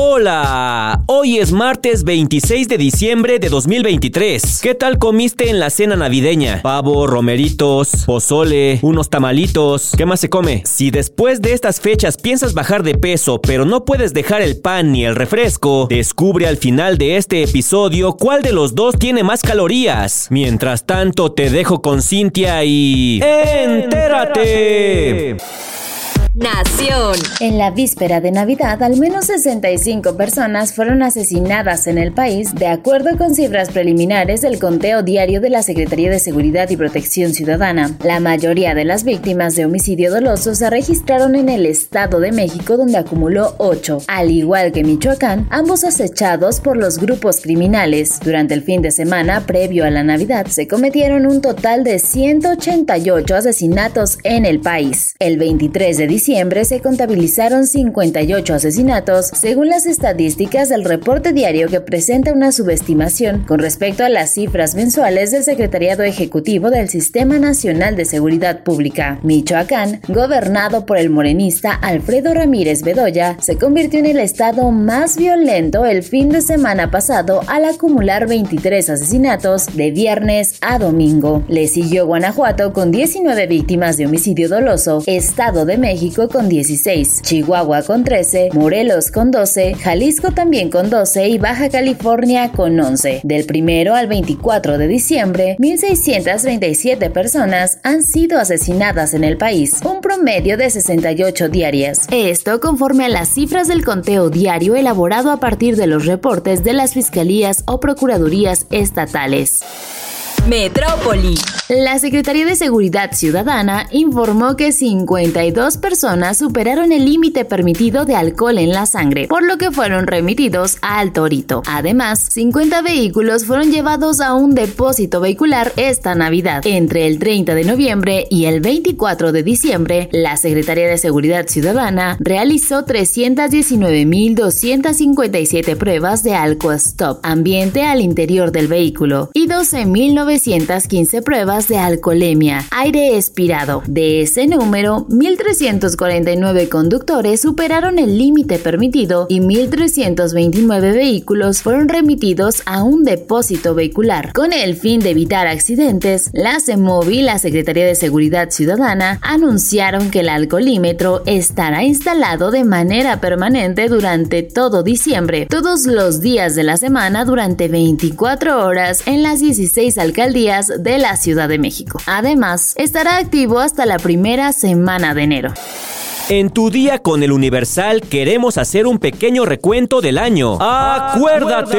Hola, hoy es martes 26 de diciembre de 2023. ¿Qué tal comiste en la cena navideña? Pavo, romeritos, pozole, unos tamalitos. ¿Qué más se come? Si después de estas fechas piensas bajar de peso, pero no puedes dejar el pan ni el refresco, descubre al final de este episodio cuál de los dos tiene más calorías. Mientras tanto, te dejo con Cintia y... ¡Entérate! Nación. En la víspera de Navidad, al menos 65 personas fueron asesinadas en el país, de acuerdo con cifras preliminares del conteo diario de la Secretaría de Seguridad y Protección Ciudadana. La mayoría de las víctimas de homicidio doloso se registraron en el Estado de México, donde acumuló 8, al igual que Michoacán, ambos acechados por los grupos criminales. Durante el fin de semana previo a la Navidad, se cometieron un total de 188 asesinatos en el país. El 23 de diciembre, se contabilizaron 58 asesinatos, según las estadísticas del reporte diario que presenta una subestimación con respecto a las cifras mensuales del Secretariado Ejecutivo del Sistema Nacional de Seguridad Pública. Michoacán, gobernado por el morenista Alfredo Ramírez Bedoya, se convirtió en el estado más violento el fin de semana pasado al acumular 23 asesinatos de viernes a domingo. Le siguió Guanajuato con 19 víctimas de homicidio doloso, Estado de México con 16, Chihuahua con 13, Morelos con 12, Jalisco también con 12 y Baja California con 11. Del primero al 24 de diciembre, 1.637 personas han sido asesinadas en el país, un promedio de 68 diarias. Esto conforme a las cifras del conteo diario elaborado a partir de los reportes de las fiscalías o procuradurías estatales. Metrópoli. La Secretaría de Seguridad Ciudadana informó que 52 personas superaron el límite permitido de alcohol en la sangre, por lo que fueron remitidos al Torito. Además, 50 vehículos fueron llevados a un depósito vehicular esta Navidad. Entre el 30 de noviembre y el 24 de diciembre, la Secretaría de Seguridad Ciudadana realizó 319.257 pruebas de alcohol stop ambiente al interior del vehículo y 12.900 915 pruebas de alcoholemia, aire expirado. De ese número, 1.349 conductores superaron el límite permitido y 1.329 vehículos fueron remitidos a un depósito vehicular. Con el fin de evitar accidentes, la CEMOVI y la Secretaría de Seguridad Ciudadana anunciaron que el alcoholímetro estará instalado de manera permanente durante todo diciembre, todos los días de la semana durante 24 horas en las 16 alcaldías días de la Ciudad de México. Además, estará activo hasta la primera semana de enero. En tu día con el Universal queremos hacer un pequeño recuento del año. ¡Acuérdate!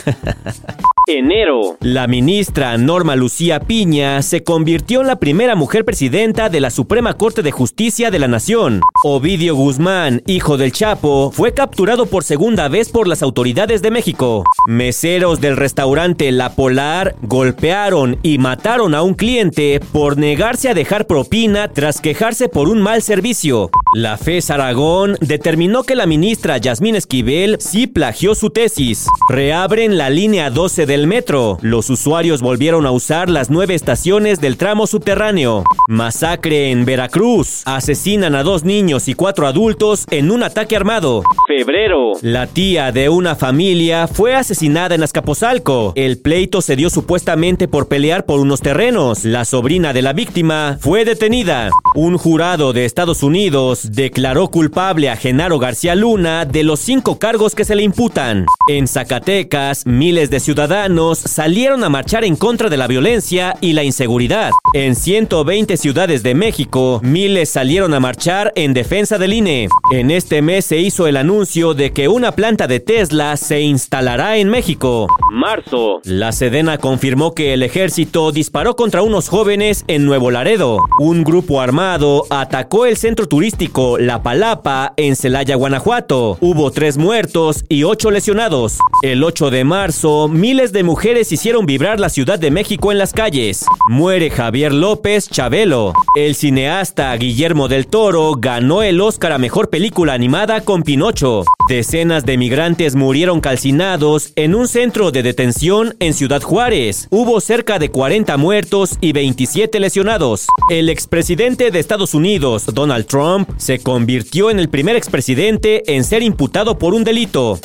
Enero. La ministra Norma Lucía Piña se convirtió en la primera mujer presidenta de la Suprema Corte de Justicia de la Nación. Ovidio Guzmán, hijo del Chapo, fue capturado por segunda vez por las autoridades de México. Meseros del restaurante La Polar golpearon y mataron a un cliente por negarse a dejar propina tras quejarse por un mal servicio. La FES Aragón determinó que la ministra Yasmín Esquivel sí plagió su tesis. Reabren la línea 12 de el metro. Los usuarios volvieron a usar las nueve estaciones del tramo subterráneo. Masacre en Veracruz. Asesinan a dos niños y cuatro adultos en un ataque armado. Febrero. La tía de una familia fue asesinada en Azcapotzalco. El pleito se dio supuestamente por pelear por unos terrenos. La sobrina de la víctima fue detenida. Un jurado de Estados Unidos declaró culpable a Genaro García Luna de los cinco cargos que se le imputan. En Zacatecas, miles de ciudadanos salieron a marchar en contra de la violencia y la inseguridad. En 120 ciudades de México, miles salieron a marchar en defensa del INE. En este mes se hizo el anuncio de que una planta de Tesla se instalará en México. Marzo. La Sedena confirmó que el ejército disparó contra unos jóvenes en Nuevo Laredo. Un grupo armado atacó el centro turístico La Palapa en Celaya, Guanajuato. Hubo tres muertos y ocho lesionados. El 8 de marzo, miles de mujeres hicieron vibrar la Ciudad de México en las calles. Muere Javier López Chabelo. El cineasta Guillermo del Toro ganó el Oscar a Mejor Película Animada con Pinocho. Decenas de migrantes murieron calcinados en un centro de detención en Ciudad Juárez. Hubo cerca de 40 muertos y 27 lesionados. El expresidente de Estados Unidos, Donald Trump, se convirtió en el primer expresidente en ser imputado por un delito.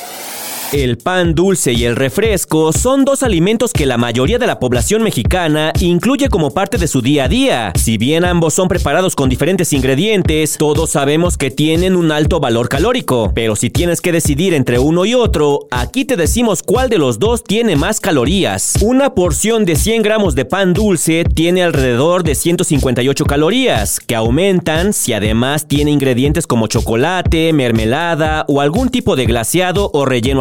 El pan dulce y el refresco son dos alimentos que la mayoría de la población mexicana incluye como parte de su día a día. Si bien ambos son preparados con diferentes ingredientes, todos sabemos que tienen un alto valor calórico. Pero si tienes que decidir entre uno y otro, aquí te decimos cuál de los dos tiene más calorías. Una porción de 100 gramos de pan dulce tiene alrededor de 158 calorías, que aumentan si además tiene ingredientes como chocolate, mermelada o algún tipo de glaseado o relleno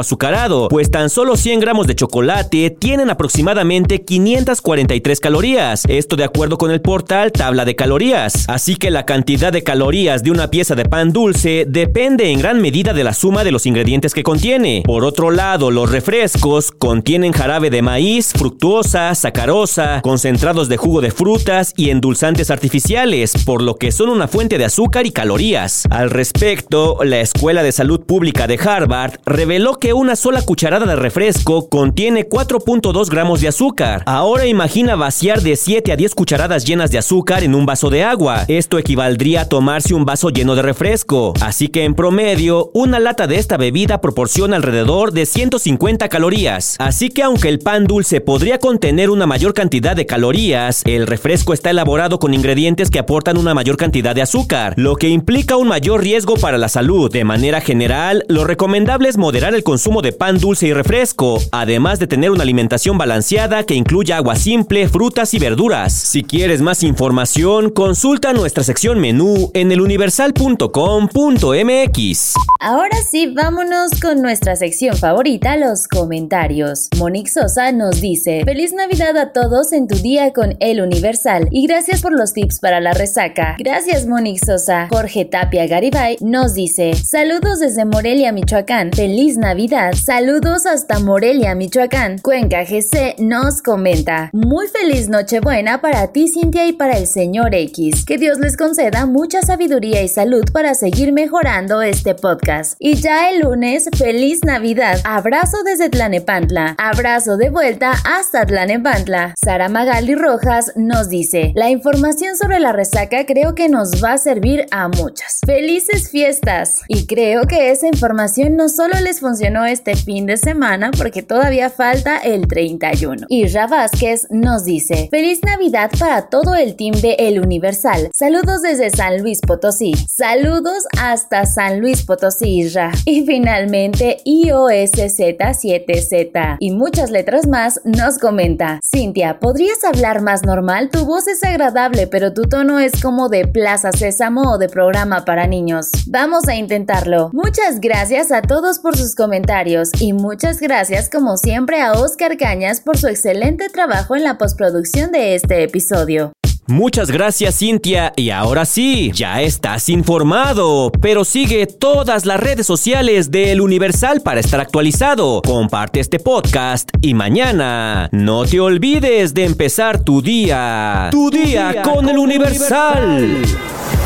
pues tan solo 100 gramos de chocolate tienen aproximadamente 543 calorías, esto de acuerdo con el portal Tabla de Calorías. Así que la cantidad de calorías de una pieza de pan dulce depende en gran medida de la suma de los ingredientes que contiene. Por otro lado, los refrescos contienen jarabe de maíz, fructuosa, sacarosa, concentrados de jugo de frutas y endulzantes artificiales, por lo que son una fuente de azúcar y calorías. Al respecto, la Escuela de Salud Pública de Harvard reveló que una sola cucharada de refresco contiene 4.2 gramos de azúcar. Ahora imagina vaciar de 7 a 10 cucharadas llenas de azúcar en un vaso de agua. Esto equivaldría a tomarse un vaso lleno de refresco. Así que en promedio, una lata de esta bebida proporciona alrededor de 150 calorías. Así que aunque el pan dulce podría contener una mayor cantidad de calorías, el refresco está elaborado con ingredientes que aportan una mayor cantidad de azúcar, lo que implica un mayor riesgo para la salud. De manera general, lo recomendable es moderar el consumo de pan dulce y refresco, además de tener una alimentación balanceada que incluya agua simple, frutas y verduras. Si quieres más información, consulta nuestra sección menú en eluniversal.com.mx. Ahora sí, vámonos con nuestra sección favorita, los comentarios. Monique Sosa nos dice, feliz Navidad a todos en tu día con El Universal y gracias por los tips para la resaca. Gracias Monique Sosa. Jorge Tapia Garibay nos dice, saludos desde Morelia, Michoacán. Feliz Navidad. Saludos hasta Morelia, Michoacán. Cuenca GC nos comenta. Muy feliz Nochebuena para ti, Cintia, y para el señor X. Que Dios les conceda mucha sabiduría y salud para seguir mejorando este podcast. Y ya el lunes, feliz Navidad. Abrazo desde Tlanepantla. Abrazo de vuelta hasta Tlanepantla. Sara Magali Rojas nos dice: La información sobre la resaca creo que nos va a servir a muchas. Felices fiestas. Y creo que esa información no solo les funcionó este fin de semana porque todavía falta el 31. Isra Vázquez nos dice, feliz Navidad para todo el team de El Universal. Saludos desde San Luis Potosí. Saludos hasta San Luis Potosí, Isra. Y finalmente IOSZ7Z y muchas letras más nos comenta, Cintia, ¿podrías hablar más normal? Tu voz es agradable, pero tu tono es como de Plaza Sésamo o de programa para niños. Vamos a intentarlo. Muchas gracias a todos por sus comentarios y muchas gracias como siempre a Oscar Cañas por su excelente trabajo en la postproducción de este episodio. Muchas gracias Cintia y ahora sí, ya estás informado, pero sigue todas las redes sociales de El Universal para estar actualizado. Comparte este podcast y mañana no te olvides de empezar tu día. Tu, día, con, El Universal.